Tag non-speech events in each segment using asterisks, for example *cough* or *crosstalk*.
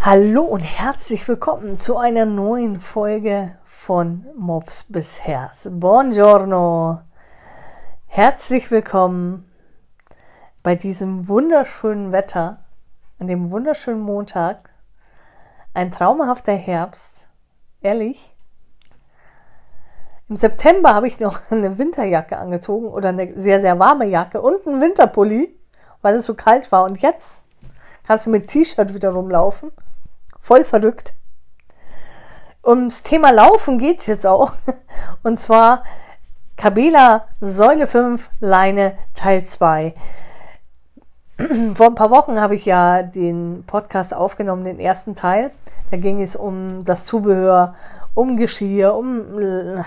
Hallo und herzlich willkommen zu einer neuen Folge von Mops bis Herz. Buongiorno. Herzlich willkommen bei diesem wunderschönen Wetter, an dem wunderschönen Montag. Ein traumhafter Herbst. Ehrlich. Im September habe ich noch *laughs* eine Winterjacke angezogen oder eine sehr, sehr warme Jacke und einen Winterpulli, weil es so kalt war. Und jetzt kannst du mit T-Shirt wieder rumlaufen voll verrückt. Ums Thema Laufen geht es jetzt auch. *laughs* Und zwar Kabela Säule 5 Leine Teil 2. *clears throat* Vor ein paar Wochen habe ich ja den Podcast aufgenommen, den ersten Teil. Da ging es um das Zubehör, um Geschirr, um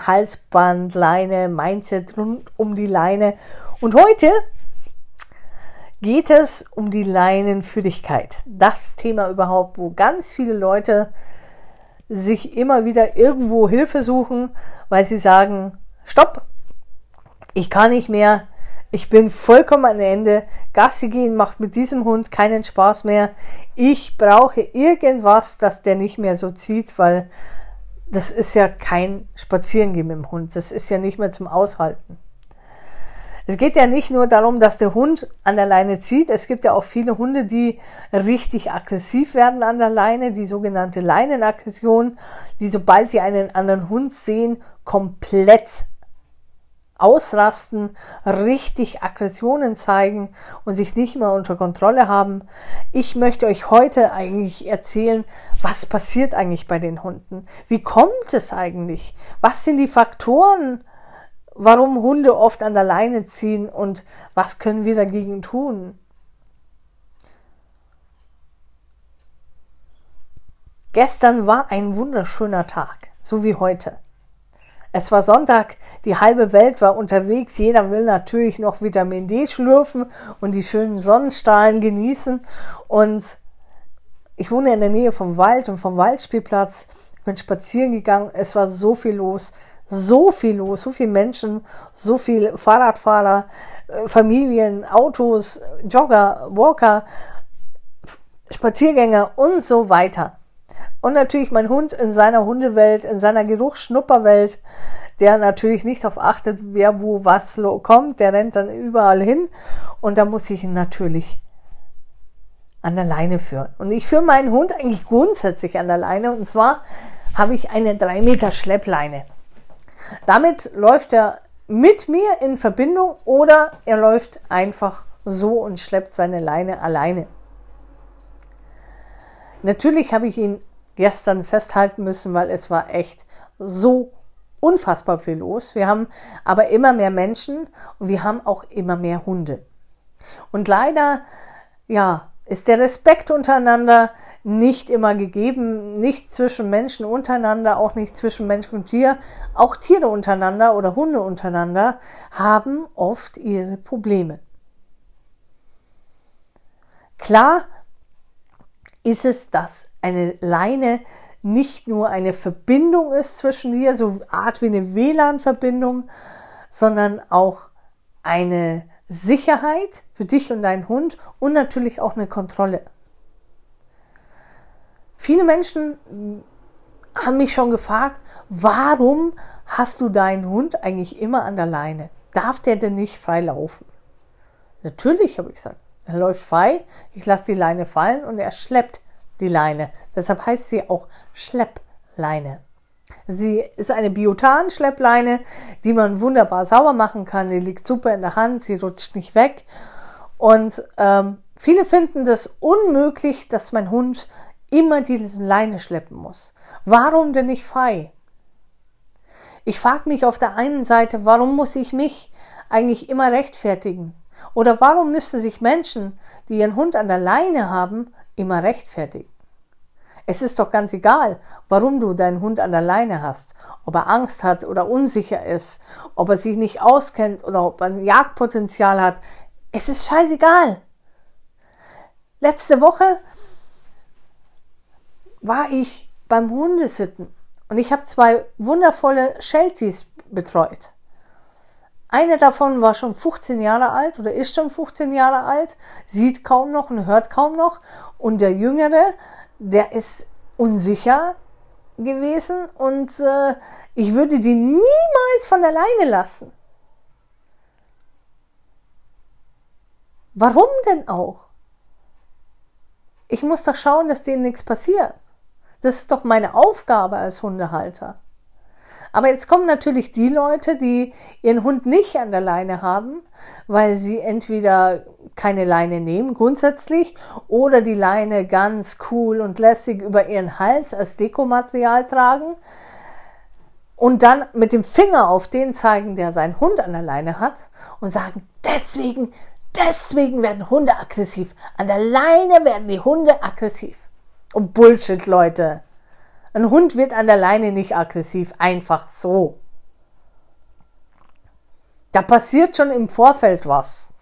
Halsband, Leine, Mindset rund um die Leine. Und heute geht es um die Leinenführigkeit. Das Thema überhaupt, wo ganz viele Leute sich immer wieder irgendwo Hilfe suchen, weil sie sagen, stopp, ich kann nicht mehr, ich bin vollkommen am Ende, Gassi gehen macht mit diesem Hund keinen Spaß mehr, ich brauche irgendwas, dass der nicht mehr so zieht, weil das ist ja kein Spazierengehen mit dem Hund, das ist ja nicht mehr zum Aushalten. Es geht ja nicht nur darum, dass der Hund an der Leine zieht. Es gibt ja auch viele Hunde, die richtig aggressiv werden an der Leine, die sogenannte Leinenaggression, die sobald die einen anderen Hund sehen, komplett ausrasten, richtig Aggressionen zeigen und sich nicht mehr unter Kontrolle haben. Ich möchte euch heute eigentlich erzählen, was passiert eigentlich bei den Hunden? Wie kommt es eigentlich? Was sind die Faktoren, warum Hunde oft an der Leine ziehen und was können wir dagegen tun. Gestern war ein wunderschöner Tag, so wie heute. Es war Sonntag, die halbe Welt war unterwegs, jeder will natürlich noch Vitamin D schlürfen und die schönen Sonnenstrahlen genießen. Und ich wohne in der Nähe vom Wald und vom Waldspielplatz, ich bin spazieren gegangen, es war so viel los, so viel los, so viele Menschen, so viel Fahrradfahrer, äh, Familien, Autos, Jogger, Walker, Spaziergänger und so weiter. Und natürlich mein Hund in seiner Hundewelt, in seiner Geruchsschnupperwelt, der natürlich nicht darauf achtet, wer wo was kommt, der rennt dann überall hin und da muss ich ihn natürlich an der Leine führen. Und ich führe meinen Hund eigentlich grundsätzlich an der Leine und zwar habe ich eine 3 Meter Schleppleine. Damit läuft er mit mir in Verbindung oder er läuft einfach so und schleppt seine Leine alleine. Natürlich habe ich ihn gestern festhalten müssen, weil es war echt so unfassbar viel los. Wir haben aber immer mehr Menschen und wir haben auch immer mehr Hunde. Und leider, ja, ist der Respekt untereinander nicht immer gegeben, nicht zwischen Menschen untereinander, auch nicht zwischen Mensch und Tier. Auch Tiere untereinander oder Hunde untereinander haben oft ihre Probleme. Klar ist es, dass eine Leine nicht nur eine Verbindung ist zwischen dir, so Art wie eine WLAN-Verbindung, sondern auch eine Sicherheit für dich und deinen Hund und natürlich auch eine Kontrolle. Viele Menschen haben mich schon gefragt, warum hast du deinen Hund eigentlich immer an der Leine? Darf der denn nicht frei laufen? Natürlich, habe ich gesagt. Er läuft frei, ich lasse die Leine fallen und er schleppt die Leine. Deshalb heißt sie auch Schleppleine. Sie ist eine Biotan-Schleppleine, die man wunderbar sauber machen kann. Die liegt super in der Hand, sie rutscht nicht weg. Und ähm, viele finden das unmöglich, dass mein Hund immer diese Leine schleppen muss. Warum denn nicht frei? Ich frage mich auf der einen Seite, warum muss ich mich eigentlich immer rechtfertigen? Oder warum müssten sich Menschen, die ihren Hund an der Leine haben, immer rechtfertigen? Es ist doch ganz egal, warum du deinen Hund an der Leine hast. Ob er Angst hat oder unsicher ist, ob er sich nicht auskennt oder ob er ein Jagdpotenzial hat. Es ist scheißegal. Letzte Woche war ich beim Hundesitten und ich habe zwei wundervolle Shelties betreut. Eine davon war schon 15 Jahre alt oder ist schon 15 Jahre alt, sieht kaum noch und hört kaum noch. Und der Jüngere, der ist unsicher gewesen und äh, ich würde die niemals von alleine lassen. Warum denn auch? Ich muss doch schauen, dass denen nichts passiert. Das ist doch meine Aufgabe als Hundehalter. Aber jetzt kommen natürlich die Leute, die ihren Hund nicht an der Leine haben, weil sie entweder keine Leine nehmen grundsätzlich oder die Leine ganz cool und lässig über ihren Hals als Dekomaterial tragen und dann mit dem Finger auf den zeigen, der seinen Hund an der Leine hat und sagen, deswegen, deswegen werden Hunde aggressiv. An der Leine werden die Hunde aggressiv. Und Bullshit, Leute. Ein Hund wird an der Leine nicht aggressiv, einfach so. Da passiert schon im Vorfeld was.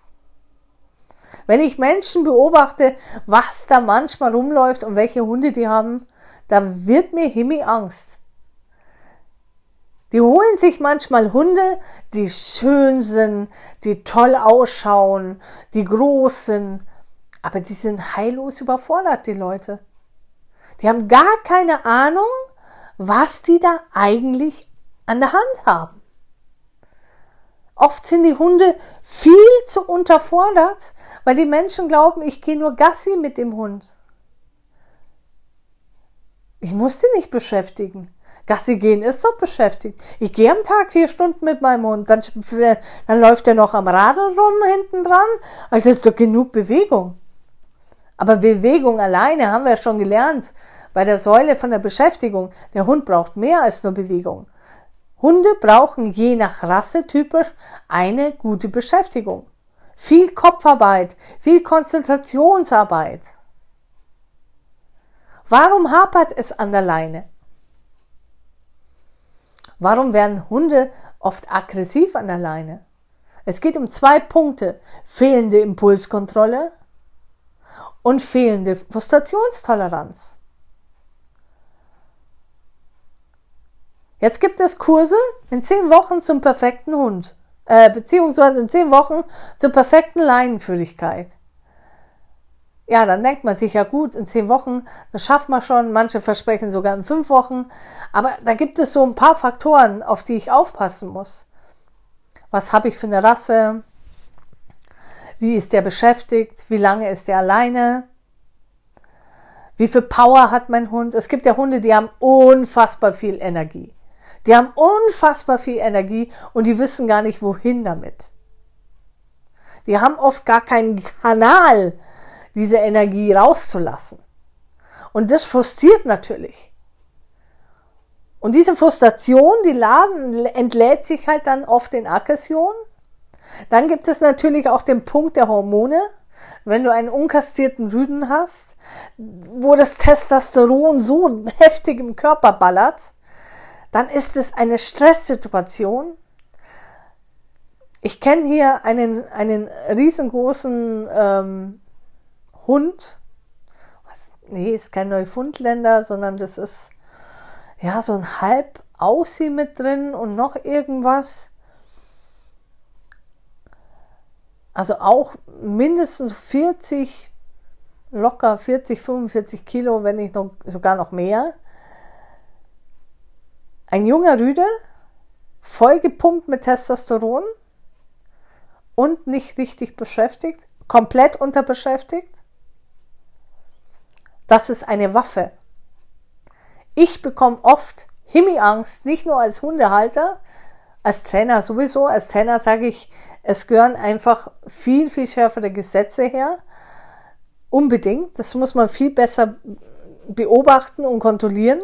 Wenn ich Menschen beobachte, was da manchmal rumläuft und welche Hunde die haben, da wird mir Himmel Angst. Die holen sich manchmal Hunde, die schön sind, die toll ausschauen, die groß sind, aber die sind heillos überfordert, die Leute. Die haben gar keine Ahnung, was die da eigentlich an der Hand haben. Oft sind die Hunde viel zu unterfordert, weil die Menschen glauben, ich gehe nur Gassi mit dem Hund. Ich muss den nicht beschäftigen. Gassi gehen ist doch beschäftigt. Ich gehe am Tag vier Stunden mit meinem Hund, dann, dann läuft er noch am Radl rum hinten dran. Also das ist doch genug Bewegung. Aber Bewegung alleine haben wir schon gelernt bei der Säule von der Beschäftigung. Der Hund braucht mehr als nur Bewegung. Hunde brauchen je nach Rasse typisch eine gute Beschäftigung. Viel Kopfarbeit, viel Konzentrationsarbeit. Warum hapert es an der Leine? Warum werden Hunde oft aggressiv an der Leine? Es geht um zwei Punkte. Fehlende Impulskontrolle und fehlende Frustrationstoleranz. Jetzt gibt es Kurse in zehn Wochen zum perfekten Hund, äh, beziehungsweise in zehn Wochen zur perfekten Leinenführigkeit. Ja, dann denkt man sich ja gut, in zehn Wochen, das schafft man schon. Manche versprechen sogar in fünf Wochen. Aber da gibt es so ein paar Faktoren, auf die ich aufpassen muss. Was habe ich für eine Rasse? Wie ist der beschäftigt? Wie lange ist der alleine? Wie viel Power hat mein Hund? Es gibt ja Hunde, die haben unfassbar viel Energie. Die haben unfassbar viel Energie und die wissen gar nicht, wohin damit. Die haben oft gar keinen Kanal, diese Energie rauszulassen. Und das frustriert natürlich. Und diese Frustration, die laden, entlädt sich halt dann oft in Aggression dann gibt es natürlich auch den Punkt der Hormone. Wenn du einen unkastierten Rüden hast, wo das Testosteron so heftig im Körper ballert, dann ist es eine Stresssituation. Ich kenne hier einen, einen riesengroßen ähm, Hund. Was, nee, ist kein Neufundländer, sondern das ist ja so ein halb Aussie mit drin und noch irgendwas. Also auch mindestens 40, locker 40, 45 Kilo, wenn nicht noch, sogar noch mehr. Ein junger Rüde, vollgepumpt mit Testosteron und nicht richtig beschäftigt, komplett unterbeschäftigt. Das ist eine Waffe. Ich bekomme oft Himmelangst, nicht nur als Hundehalter, als Trainer sowieso. Als Trainer sage ich, es gehören einfach viel, viel schärfere Gesetze her. Unbedingt. Das muss man viel besser beobachten und kontrollieren.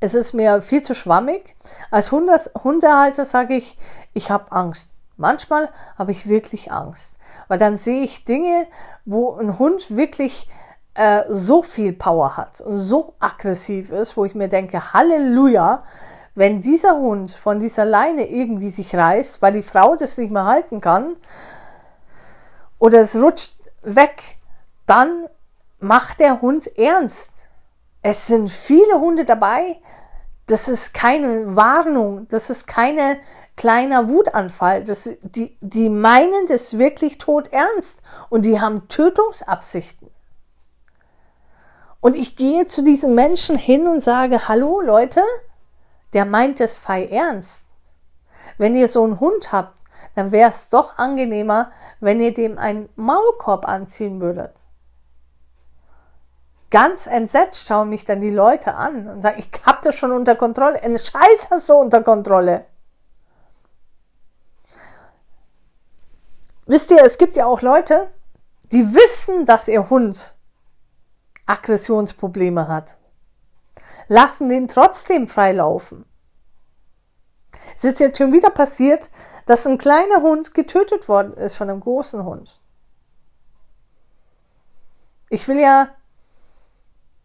Es ist mir viel zu schwammig. Als Hundehalter sage ich, ich habe Angst. Manchmal habe ich wirklich Angst, weil dann sehe ich Dinge, wo ein Hund wirklich äh, so viel Power hat und so aggressiv ist, wo ich mir denke, Halleluja, wenn dieser Hund von dieser Leine irgendwie sich reißt, weil die Frau das nicht mehr halten kann, oder es rutscht weg, dann macht der Hund ernst. Es sind viele Hunde dabei. Das ist keine Warnung. Das ist keine kleiner Wutanfall. Das, die, die meinen das wirklich tot ernst. Und die haben Tötungsabsichten. Und ich gehe zu diesen Menschen hin und sage, hallo Leute, der meint es fei ernst. Wenn ihr so einen Hund habt, dann wäre es doch angenehmer, wenn ihr dem einen Maulkorb anziehen würdet. Ganz entsetzt schauen mich dann die Leute an und sagen, ich hab das schon unter Kontrolle. Ein Scheiß hast du unter Kontrolle. Wisst ihr, es gibt ja auch Leute, die wissen, dass ihr Hund Aggressionsprobleme hat, lassen den trotzdem freilaufen. Es ist jetzt schon wieder passiert, dass ein kleiner Hund getötet worden ist von einem großen Hund. Ich will ja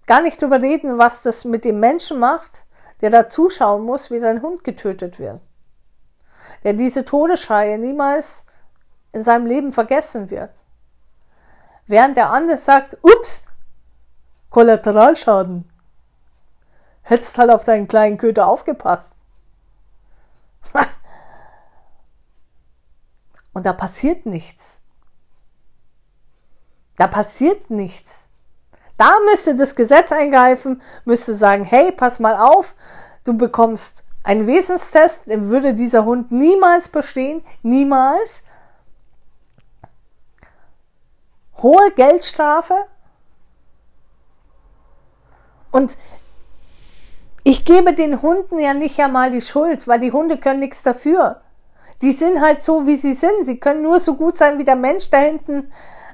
gar nicht drüber reden, was das mit dem Menschen macht, der da zuschauen muss, wie sein Hund getötet wird. Der diese Todesschreie niemals in seinem Leben vergessen wird. Während der andere sagt, ups, Kollateralschaden. Hättest halt auf deinen kleinen Köter aufgepasst. *laughs* Und da passiert nichts. Da passiert nichts. Da müsste das Gesetz eingreifen, müsste sagen, hey, pass mal auf, du bekommst einen Wesenstest, den würde dieser Hund niemals bestehen, niemals hohe Geldstrafe. Und ich gebe den Hunden ja nicht einmal die Schuld, weil die Hunde können nichts dafür. Die sind halt so, wie sie sind. Sie können nur so gut sein, wie der Mensch da hinten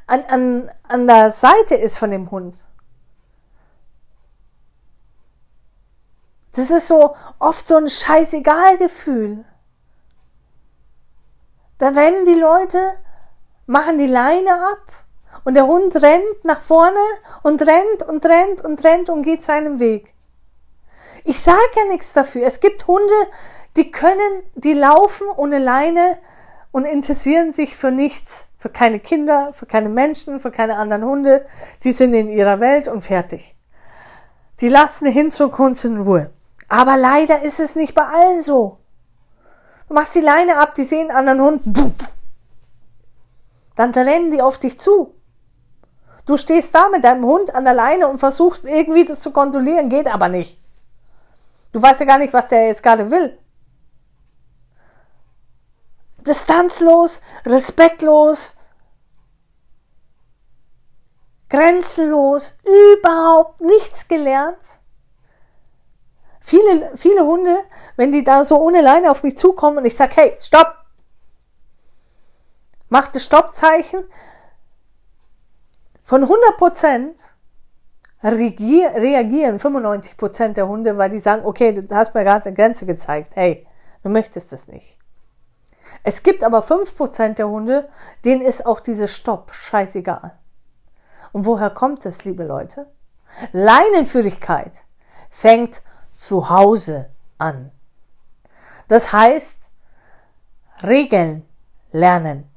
an, an, an der Seite ist von dem Hund. Das ist so oft so ein Scheißegal-Gefühl. Dann rennen die Leute, machen die Leine ab und der Hund rennt nach vorne und rennt und rennt und rennt und geht seinen Weg. Ich sage ja nichts dafür. Es gibt Hunde, die können, die laufen ohne Leine und interessieren sich für nichts, für keine Kinder, für keine Menschen, für keine anderen Hunde. Die sind in ihrer Welt und fertig. Die lassen hin zur Kunst in Ruhe. Aber leider ist es nicht bei allen so. Du machst die Leine ab, die sehen einen anderen Hund, dann rennen die auf dich zu. Du stehst da mit deinem Hund an der Leine und versuchst irgendwie das zu kontrollieren, geht aber nicht. Du weißt ja gar nicht, was der jetzt gerade will. Distanzlos, respektlos, grenzenlos, überhaupt nichts gelernt. Viele, viele Hunde, wenn die da so ohne Leine auf mich zukommen und ich sage, hey, stopp, mach das Stoppzeichen, von 100 Prozent reagieren 95 Prozent der Hunde, weil die sagen, okay, du hast mir gerade eine Grenze gezeigt. Hey, du möchtest das nicht. Es gibt aber 5 Prozent der Hunde, denen ist auch dieses Stopp scheißegal. Und woher kommt es, liebe Leute? Leinenführigkeit fängt zu Hause an. Das heißt, Regeln lernen.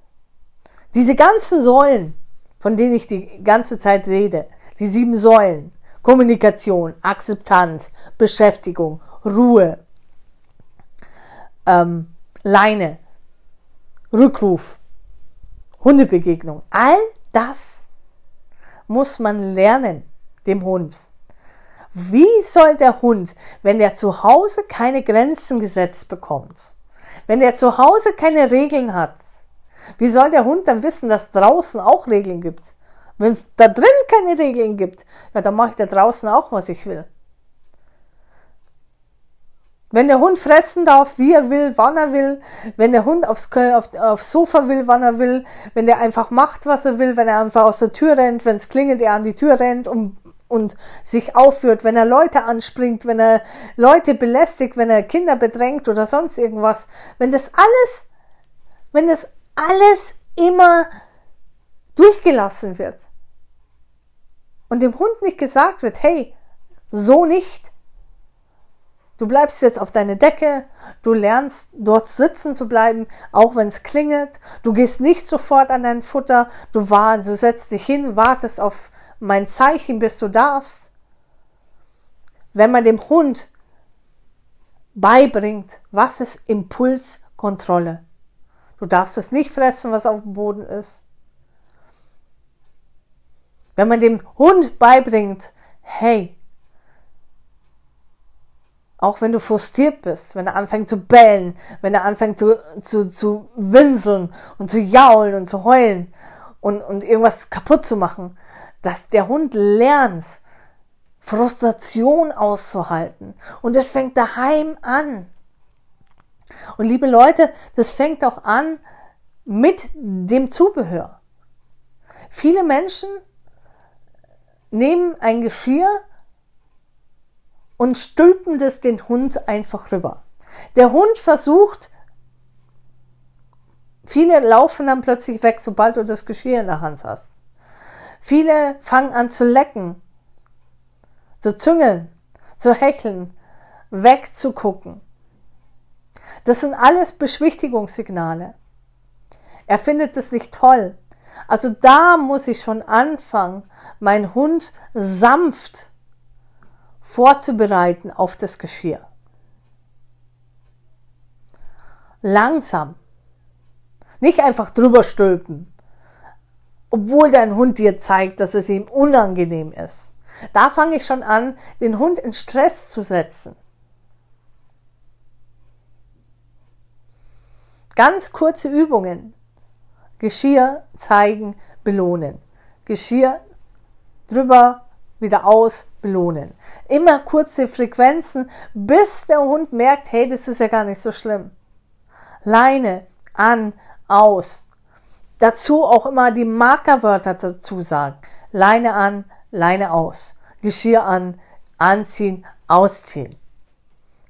Diese ganzen Säulen, von denen ich die ganze Zeit rede. Die sieben Säulen. Kommunikation, Akzeptanz, Beschäftigung, Ruhe, ähm, Leine, Rückruf, Hundebegegnung. All das muss man lernen, dem Hund. Wie soll der Hund, wenn er zu Hause keine Grenzen gesetzt bekommt, wenn er zu Hause keine Regeln hat, wie soll der Hund dann wissen, dass draußen auch Regeln gibt? Wenn da drin keine Regeln gibt, ja, dann mache ich da draußen auch, was ich will. Wenn der Hund fressen darf, wie er will, wann er will, wenn der Hund aufs, auf, aufs Sofa will, wann er will, wenn der einfach macht, was er will, wenn er einfach aus der Tür rennt, wenn es klingelt, er an die Tür rennt und, und sich aufführt, wenn er Leute anspringt, wenn er Leute belästigt, wenn er Kinder bedrängt oder sonst irgendwas, wenn das alles, wenn das alles immer durchgelassen wird und dem Hund nicht gesagt wird, hey, so nicht. Du bleibst jetzt auf deine Decke, du lernst dort sitzen zu bleiben, auch wenn es klingelt. Du gehst nicht sofort an dein Futter, du, warst, du setzt dich hin, wartest auf mein Zeichen, bis du darfst. Wenn man dem Hund beibringt, was ist Impulskontrolle, Du darfst es nicht fressen, was auf dem Boden ist. Wenn man dem Hund beibringt, hey, auch wenn du frustriert bist, wenn er anfängt zu bellen, wenn er anfängt zu, zu, zu winseln und zu jaulen und zu heulen und, und irgendwas kaputt zu machen, dass der Hund lernt, Frustration auszuhalten. Und es fängt daheim an. Und liebe Leute, das fängt auch an mit dem Zubehör. Viele Menschen nehmen ein Geschirr und stülpen das den Hund einfach rüber. Der Hund versucht, viele laufen dann plötzlich weg, sobald du das Geschirr in der Hand hast. Viele fangen an zu lecken, zu züngeln, zu hecheln, wegzugucken. Das sind alles Beschwichtigungssignale. Er findet es nicht toll. Also da muss ich schon anfangen, meinen Hund sanft vorzubereiten auf das Geschirr. Langsam. Nicht einfach drüber stülpen, obwohl dein Hund dir zeigt, dass es ihm unangenehm ist. Da fange ich schon an, den Hund in Stress zu setzen. Ganz kurze Übungen. Geschirr zeigen, belohnen. Geschirr drüber, wieder aus, belohnen. Immer kurze Frequenzen, bis der Hund merkt, hey, das ist ja gar nicht so schlimm. Leine, an, aus. Dazu auch immer die Markerwörter dazu sagen. Leine an, Leine aus. Geschirr an, anziehen, ausziehen.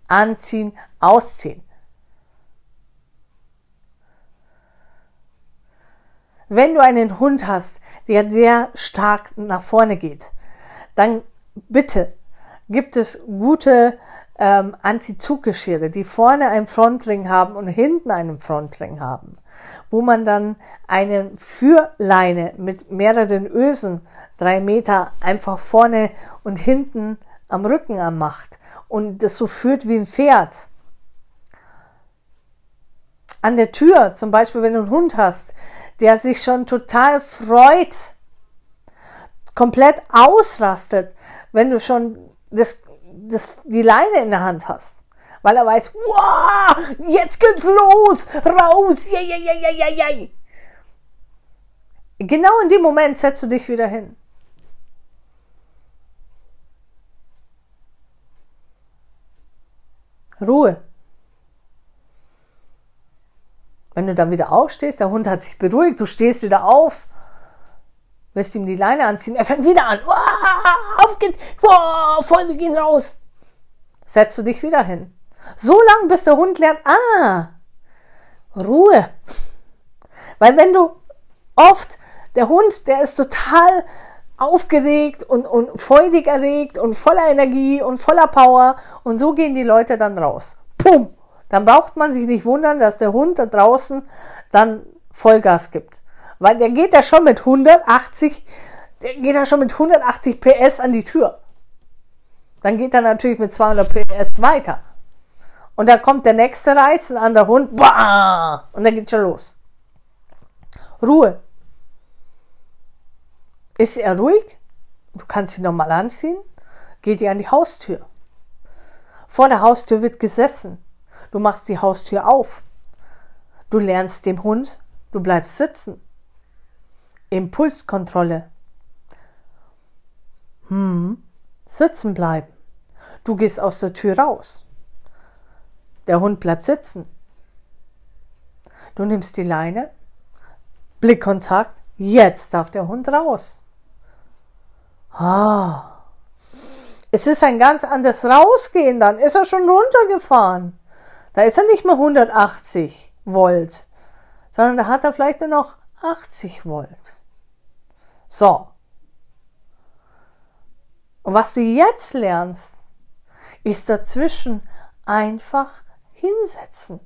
Anziehen, ausziehen. Wenn du einen Hund hast, der sehr stark nach vorne geht, dann bitte gibt es gute ähm, Anti-Zuggeschirre, die vorne einen Frontring haben und hinten einen Frontring haben, wo man dann eine Führleine mit mehreren Ösen, drei Meter, einfach vorne und hinten am Rücken anmacht und das so führt wie ein Pferd. An der Tür, zum Beispiel, wenn du einen Hund hast, der sich schon total freut, komplett ausrastet, wenn du schon das, das, die Leine in der Hand hast. Weil er weiß, wow, jetzt geht's los, raus, ja, ja, ja, ja, ja, ja. Genau in dem Moment setzt du dich wieder hin. Ruhe. Wenn du dann wieder aufstehst, der Hund hat sich beruhigt, du stehst wieder auf, wirst ihm die Leine anziehen, er fängt wieder an. Auf geht's, voll, wir gehen raus. Setzt du dich wieder hin. So lange, bis der Hund lernt, ah, Ruhe. Weil wenn du oft, der Hund, der ist total aufgeregt und, und freudig erregt und voller Energie und voller Power und so gehen die Leute dann raus. Pum! Dann braucht man sich nicht wundern, dass der Hund da draußen dann Vollgas gibt. Weil der geht da schon mit 180, der geht da schon mit 180 PS an die Tür. Dann geht er natürlich mit 200 PS weiter. Und dann kommt der nächste Reiz, ein anderer Hund, bah, und dann geht schon los. Ruhe. Ist er ruhig? Du kannst ihn nochmal anziehen. Geht ihr an die Haustür. Vor der Haustür wird gesessen. Du machst die Haustür auf. Du lernst dem Hund, du bleibst sitzen. Impulskontrolle. Hm, sitzen bleiben. Du gehst aus der Tür raus. Der Hund bleibt sitzen. Du nimmst die Leine, Blickkontakt, jetzt darf der Hund raus. Ah. Es ist ein ganz anderes Rausgehen, dann ist er schon runtergefahren. Da ist er nicht mehr 180 Volt, sondern da hat er vielleicht nur noch 80 Volt. So. Und was du jetzt lernst, ist dazwischen einfach hinsetzen.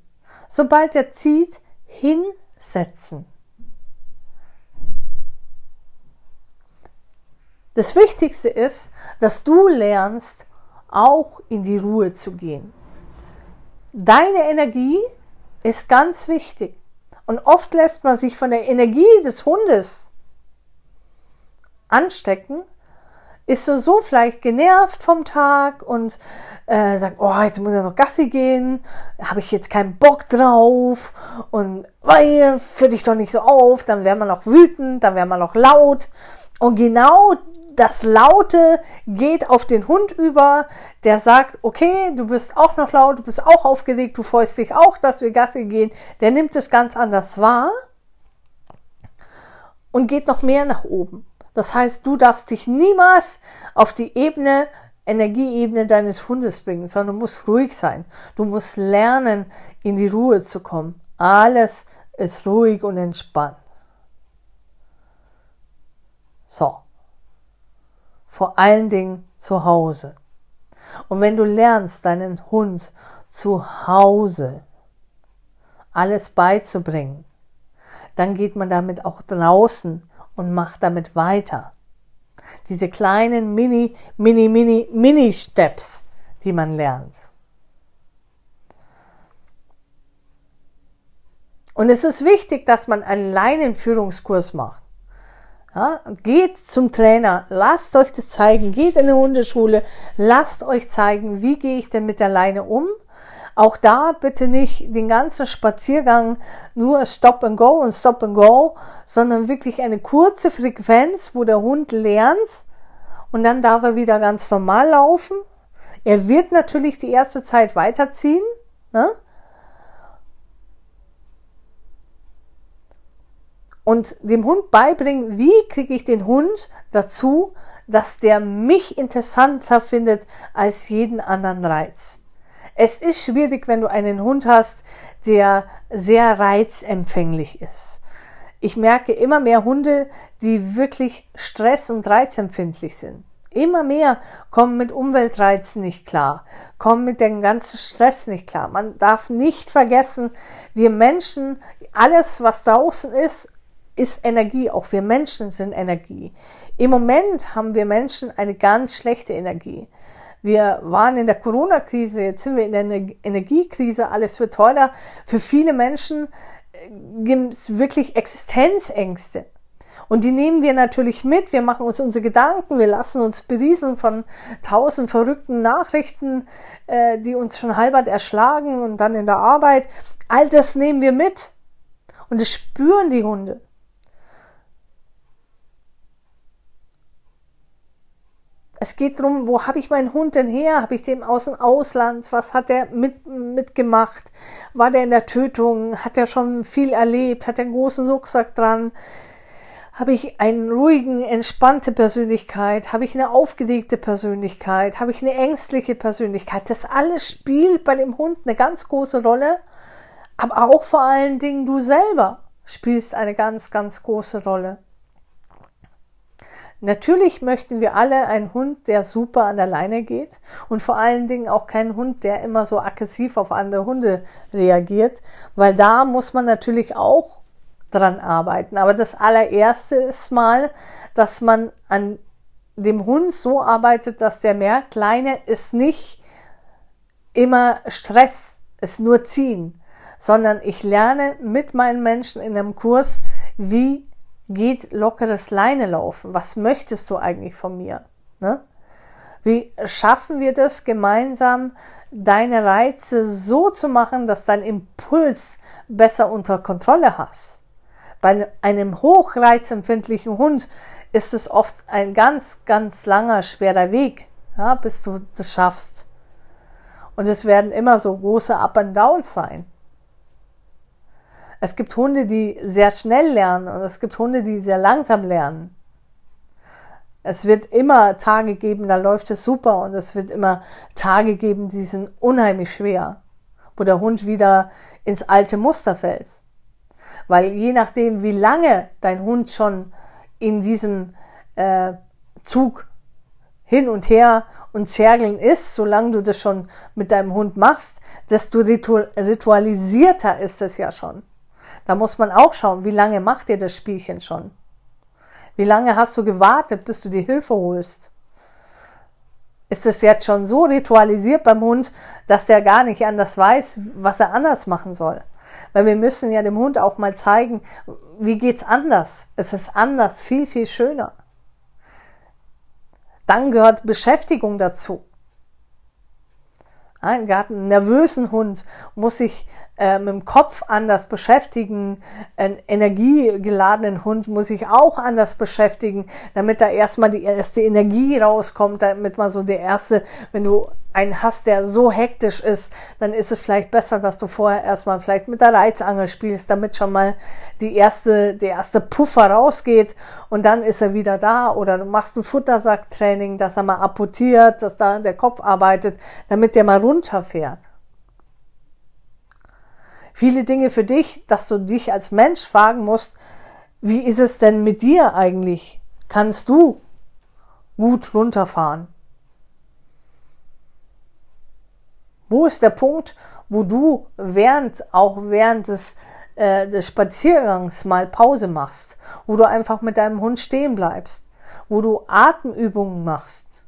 Sobald er zieht, hinsetzen. Das Wichtigste ist, dass du lernst, auch in die Ruhe zu gehen. Deine Energie ist ganz wichtig. Und oft lässt man sich von der Energie des Hundes anstecken, ist so, so vielleicht genervt vom Tag und äh, sagt, oh, jetzt muss er noch Gassi gehen, habe ich jetzt keinen Bock drauf und weil, führ dich doch nicht so auf, dann wäre man noch wütend, dann wäre man noch laut. Und genau das Laute geht auf den Hund über, der sagt, okay, du bist auch noch laut, du bist auch aufgeregt, du freust dich auch, dass wir Gassi gehen. Der nimmt es ganz anders wahr und geht noch mehr nach oben. Das heißt, du darfst dich niemals auf die Ebene, Energieebene deines Hundes bringen, sondern du musst ruhig sein. Du musst lernen, in die Ruhe zu kommen. Alles ist ruhig und entspannt. So vor allen Dingen zu Hause. Und wenn du lernst, deinen Hund zu Hause alles beizubringen, dann geht man damit auch draußen und macht damit weiter. Diese kleinen Mini, Mini, Mini, Mini-Steps, die man lernt. Und es ist wichtig, dass man einen Leinenführungskurs macht. Ja, geht zum Trainer, lasst euch das zeigen, geht in eine Hundeschule, lasst euch zeigen, wie gehe ich denn mit der Leine um. Auch da bitte nicht den ganzen Spaziergang nur Stop and Go und Stop and Go, sondern wirklich eine kurze Frequenz, wo der Hund lernt und dann darf er wieder ganz normal laufen. Er wird natürlich die erste Zeit weiterziehen. Ne? Und dem Hund beibringen, wie kriege ich den Hund dazu, dass der mich interessanter findet als jeden anderen Reiz. Es ist schwierig, wenn du einen Hund hast, der sehr reizempfänglich ist. Ich merke immer mehr Hunde, die wirklich stress- und reizempfindlich sind. Immer mehr kommen mit Umweltreizen nicht klar, kommen mit dem ganzen Stress nicht klar. Man darf nicht vergessen, wir Menschen, alles, was draußen ist, ist Energie, auch wir Menschen sind Energie. Im Moment haben wir Menschen eine ganz schlechte Energie. Wir waren in der Corona-Krise, jetzt sind wir in der Energiekrise, alles wird teurer. Für viele Menschen äh, gibt es wirklich Existenzängste. Und die nehmen wir natürlich mit. Wir machen uns unsere Gedanken, wir lassen uns berieseln von tausend verrückten Nachrichten, äh, die uns schon halbert erschlagen und dann in der Arbeit. All das nehmen wir mit. Und das spüren die Hunde. Es geht darum, wo habe ich meinen Hund denn her? Habe ich den aus dem Ausland? Was hat er mit, mitgemacht? War der in der Tötung? Hat er schon viel erlebt? Hat er einen großen Rucksack dran? Habe ich einen ruhigen, entspannte Persönlichkeit? Habe ich eine aufgelegte Persönlichkeit? Habe ich eine ängstliche Persönlichkeit? Das alles spielt bei dem Hund eine ganz große Rolle. Aber auch vor allen Dingen du selber spielst eine ganz, ganz große Rolle. Natürlich möchten wir alle einen Hund, der super an der Leine geht und vor allen Dingen auch keinen Hund, der immer so aggressiv auf andere Hunde reagiert, weil da muss man natürlich auch dran arbeiten. Aber das allererste ist mal, dass man an dem Hund so arbeitet, dass der merkt, Leine ist nicht immer Stress, ist nur ziehen, sondern ich lerne mit meinen Menschen in einem Kurs, wie geht lockeres Leine laufen. Was möchtest du eigentlich von mir? Ne? Wie schaffen wir das gemeinsam, deine Reize so zu machen, dass dein Impuls besser unter Kontrolle hast? Bei einem hochreizempfindlichen Hund ist es oft ein ganz, ganz langer, schwerer Weg, ja, bis du das schaffst. Und es werden immer so große Up and Downs sein. Es gibt Hunde, die sehr schnell lernen und es gibt Hunde, die sehr langsam lernen. Es wird immer Tage geben, da läuft es super und es wird immer Tage geben, die sind unheimlich schwer, wo der Hund wieder ins alte Muster fällt. Weil je nachdem, wie lange dein Hund schon in diesem äh, Zug hin und her und zergeln ist, solange du das schon mit deinem Hund machst, desto ritualisierter ist es ja schon. Da muss man auch schauen, wie lange macht ihr das Spielchen schon? Wie lange hast du gewartet, bis du die Hilfe holst? Ist es jetzt schon so ritualisiert beim Hund, dass der gar nicht anders weiß, was er anders machen soll? Weil wir müssen ja dem Hund auch mal zeigen, wie geht's anders? Es ist anders, viel, viel schöner. Dann gehört Beschäftigung dazu. Ein nervösen Hund muss sich äh, mit dem Kopf anders beschäftigen. Ein energiegeladenen Hund muss sich auch anders beschäftigen, damit da erstmal die erste Energie rauskommt, damit man so der erste, wenn du einen hast, der so hektisch ist, dann ist es vielleicht besser, dass du vorher erstmal vielleicht mit der Reizangel spielst, damit schon mal die erste, der erste Puffer rausgeht und dann ist er wieder da oder du machst ein Futtersacktraining, dass er mal apportiert, dass da der Kopf arbeitet, damit der mal runterfährt viele Dinge für dich, dass du dich als Mensch fragen musst, wie ist es denn mit dir eigentlich? Kannst du gut runterfahren? Wo ist der Punkt, wo du während, auch während des, äh, des Spaziergangs mal Pause machst, wo du einfach mit deinem Hund stehen bleibst, wo du Atemübungen machst,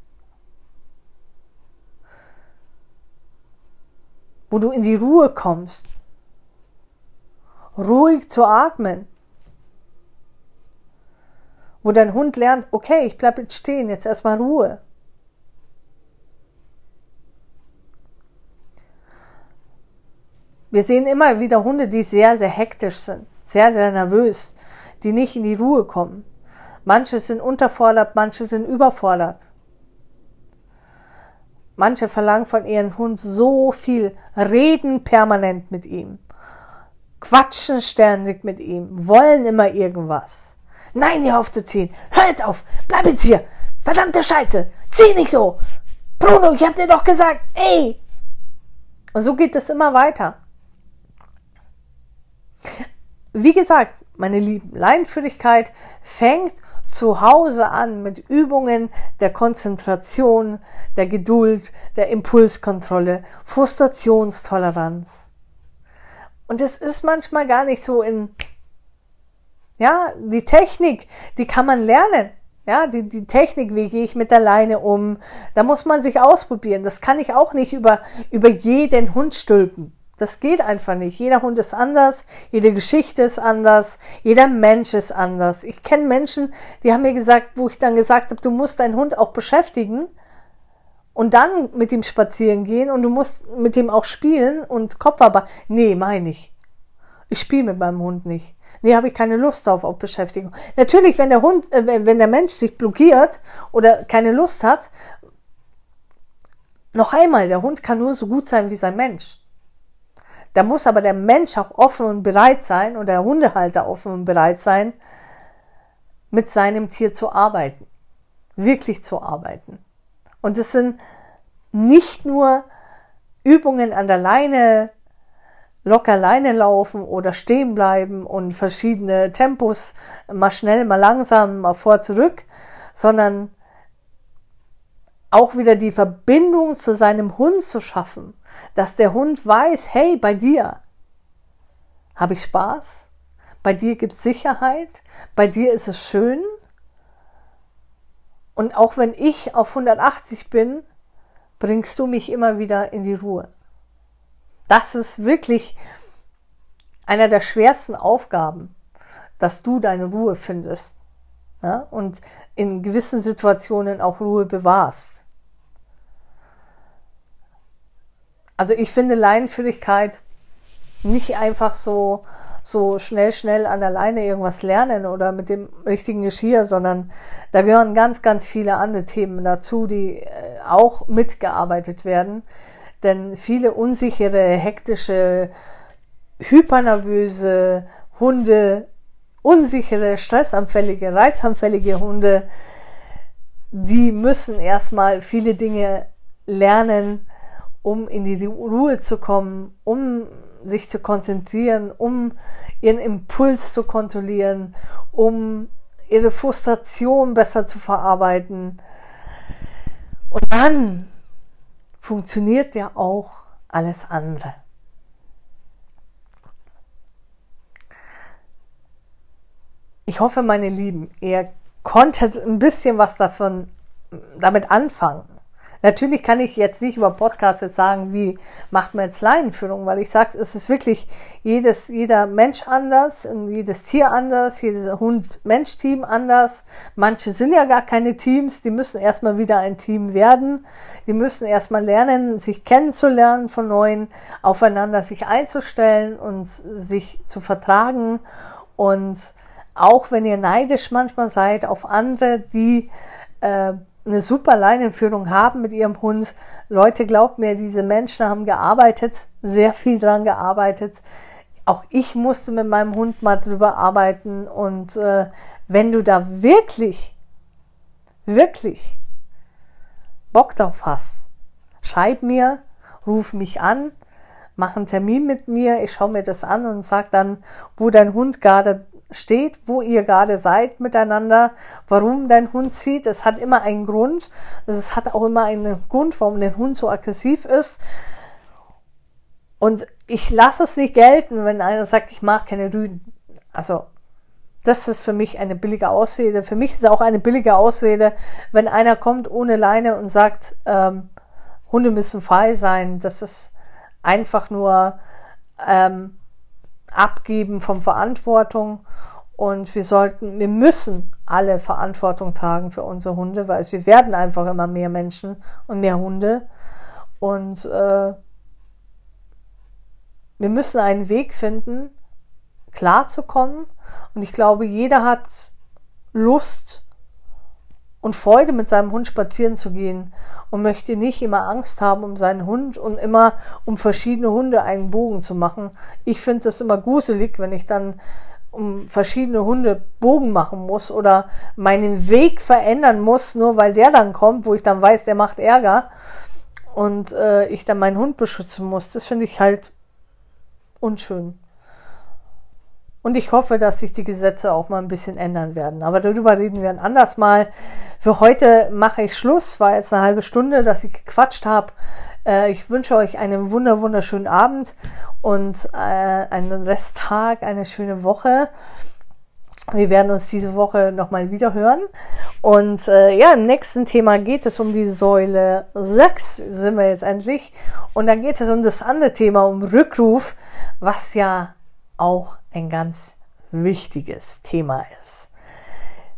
wo du in die Ruhe kommst, ruhig zu atmen. Wo dein Hund lernt, okay, ich bleibe jetzt stehen, jetzt erstmal Ruhe. Wir sehen immer wieder Hunde, die sehr, sehr hektisch sind, sehr, sehr nervös, die nicht in die Ruhe kommen. Manche sind unterfordert, manche sind überfordert. Manche verlangen von ihrem Hund so viel, reden permanent mit ihm quatschen ständig mit ihm, wollen immer irgendwas. Nein, hier aufzuziehen. Hör jetzt auf. Bleib jetzt hier. Verdammte Scheiße. Zieh nicht so. Bruno, ich hab dir doch gesagt, ey. Und so geht es immer weiter. Wie gesagt, meine lieben, Leinführigkeit fängt zu Hause an mit Übungen der Konzentration, der Geduld, der Impulskontrolle, Frustrationstoleranz. Und es ist manchmal gar nicht so in, ja, die Technik, die kann man lernen. Ja, die, die Technik, wie gehe ich mit der Leine um, da muss man sich ausprobieren. Das kann ich auch nicht über, über jeden Hund stülpen. Das geht einfach nicht. Jeder Hund ist anders, jede Geschichte ist anders, jeder Mensch ist anders. Ich kenne Menschen, die haben mir gesagt, wo ich dann gesagt habe, du musst deinen Hund auch beschäftigen und dann mit ihm spazieren gehen und du musst mit ihm auch spielen und Kopfarbeit. Nee, meine ich. Ich spiele mit meinem Hund nicht. Nee, habe ich keine Lust auf, auf Beschäftigung. Natürlich, wenn der Hund, äh, wenn der Mensch sich blockiert oder keine Lust hat, noch einmal, der Hund kann nur so gut sein wie sein Mensch. Da muss aber der Mensch auch offen und bereit sein und der Hundehalter offen und bereit sein, mit seinem Tier zu arbeiten. Wirklich zu arbeiten. Und es sind nicht nur Übungen an der Leine, locker Leine laufen oder stehen bleiben und verschiedene Tempos, mal schnell, mal langsam, mal vor, zurück, sondern auch wieder die Verbindung zu seinem Hund zu schaffen, dass der Hund weiß, hey, bei dir habe ich Spaß, bei dir gibt es Sicherheit, bei dir ist es schön und auch wenn ich auf 180 bin, bringst du mich immer wieder in die Ruhe. Das ist wirklich einer der schwersten Aufgaben, dass du deine Ruhe findest ja, und in gewissen Situationen auch Ruhe bewahrst. Also ich finde Leinenführigkeit nicht einfach so so schnell, schnell an der Leine irgendwas lernen oder mit dem richtigen Geschirr, sondern da gehören ganz, ganz viele andere Themen dazu, die äh, auch mitgearbeitet werden. Denn viele unsichere, hektische, hypernervöse Hunde, unsichere, stressanfällige, reizanfällige Hunde, die müssen erstmal viele Dinge lernen, um in die Ruhe zu kommen, um sich zu konzentrieren, um ihren Impuls zu kontrollieren, um ihre Frustration besser zu verarbeiten. Und dann funktioniert ja auch alles andere. Ich hoffe, meine Lieben, ihr konntet ein bisschen was davon damit anfangen. Natürlich kann ich jetzt nicht über Podcasts jetzt sagen, wie macht man jetzt Leinenführung, weil ich sage, es ist wirklich jedes, jeder Mensch anders, jedes Tier anders, jedes Hund-Mensch-Team anders. Manche sind ja gar keine Teams, die müssen erstmal wieder ein Team werden. Die müssen erstmal lernen, sich kennenzulernen von neuen, aufeinander sich einzustellen und sich zu vertragen. Und auch wenn ihr neidisch manchmal seid auf andere, die äh, eine super Leinenführung haben mit ihrem Hund. Leute, glaubt mir, diese Menschen haben gearbeitet, sehr viel dran gearbeitet. Auch ich musste mit meinem Hund mal drüber arbeiten. Und äh, wenn du da wirklich, wirklich Bock drauf hast, schreib mir, ruf mich an, mach einen Termin mit mir, ich schaue mir das an und sag dann, wo dein Hund gerade steht, wo ihr gerade seid miteinander, warum dein Hund zieht. Es hat immer einen Grund. Es hat auch immer einen Grund, warum der Hund so aggressiv ist. Und ich lasse es nicht gelten, wenn einer sagt, ich mag keine Rüden. Also, das ist für mich eine billige Ausrede. Für mich ist es auch eine billige Ausrede, wenn einer kommt ohne Leine und sagt, ähm, Hunde müssen frei sein. Das ist einfach nur ähm, Abgeben von Verantwortung. Und wir sollten, wir müssen alle Verantwortung tragen für unsere Hunde, weil wir werden einfach immer mehr Menschen und mehr Hunde. Und äh, wir müssen einen Weg finden, klarzukommen. Und ich glaube, jeder hat Lust und Freude, mit seinem Hund spazieren zu gehen und möchte nicht immer Angst haben um seinen Hund und immer um verschiedene Hunde einen Bogen zu machen. Ich finde es immer gruselig, wenn ich dann um verschiedene Hunde Bogen machen muss oder meinen Weg verändern muss, nur weil der dann kommt, wo ich dann weiß, der macht Ärger und äh, ich dann meinen Hund beschützen muss. Das finde ich halt unschön. Und ich hoffe, dass sich die Gesetze auch mal ein bisschen ändern werden. Aber darüber reden wir ein anderes Mal. Für heute mache ich Schluss. War jetzt eine halbe Stunde, dass ich gequatscht habe. Äh, ich wünsche euch einen wunder wunderschönen Abend und äh, einen Resttag, eine schöne Woche. Wir werden uns diese Woche nochmal wieder hören. Und äh, ja, im nächsten Thema geht es um die Säule 6, sind wir jetzt endlich. Und dann geht es um das andere Thema, um Rückruf, was ja auch ein ganz wichtiges Thema ist.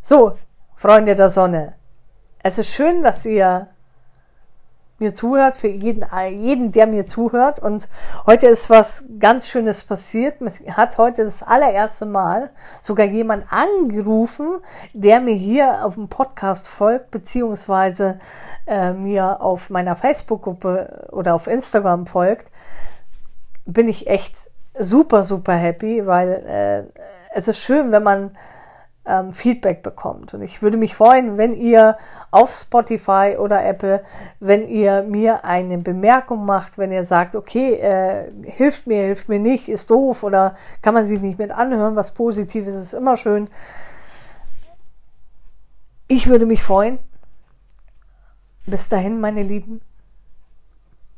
So, Freunde der Sonne, es ist schön, dass ihr mir zuhört, für jeden, jeden, der mir zuhört. Und heute ist was ganz Schönes passiert. Mir hat heute das allererste Mal sogar jemand angerufen, der mir hier auf dem Podcast folgt, beziehungsweise äh, mir auf meiner Facebook-Gruppe oder auf Instagram folgt. Bin ich echt super, super happy, weil äh, es ist schön, wenn man ähm, Feedback bekommt. Und ich würde mich freuen, wenn ihr auf Spotify oder Apple, wenn ihr mir eine Bemerkung macht, wenn ihr sagt, okay, äh, hilft mir, hilft mir nicht, ist doof oder kann man sich nicht mit anhören, was Positives ist immer schön. Ich würde mich freuen. Bis dahin, meine Lieben.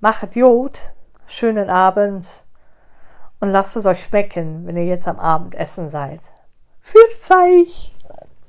Machet Jod. Schönen Abend. Und lasst es euch schmecken, wenn ihr jetzt am Abendessen seid. Für euch!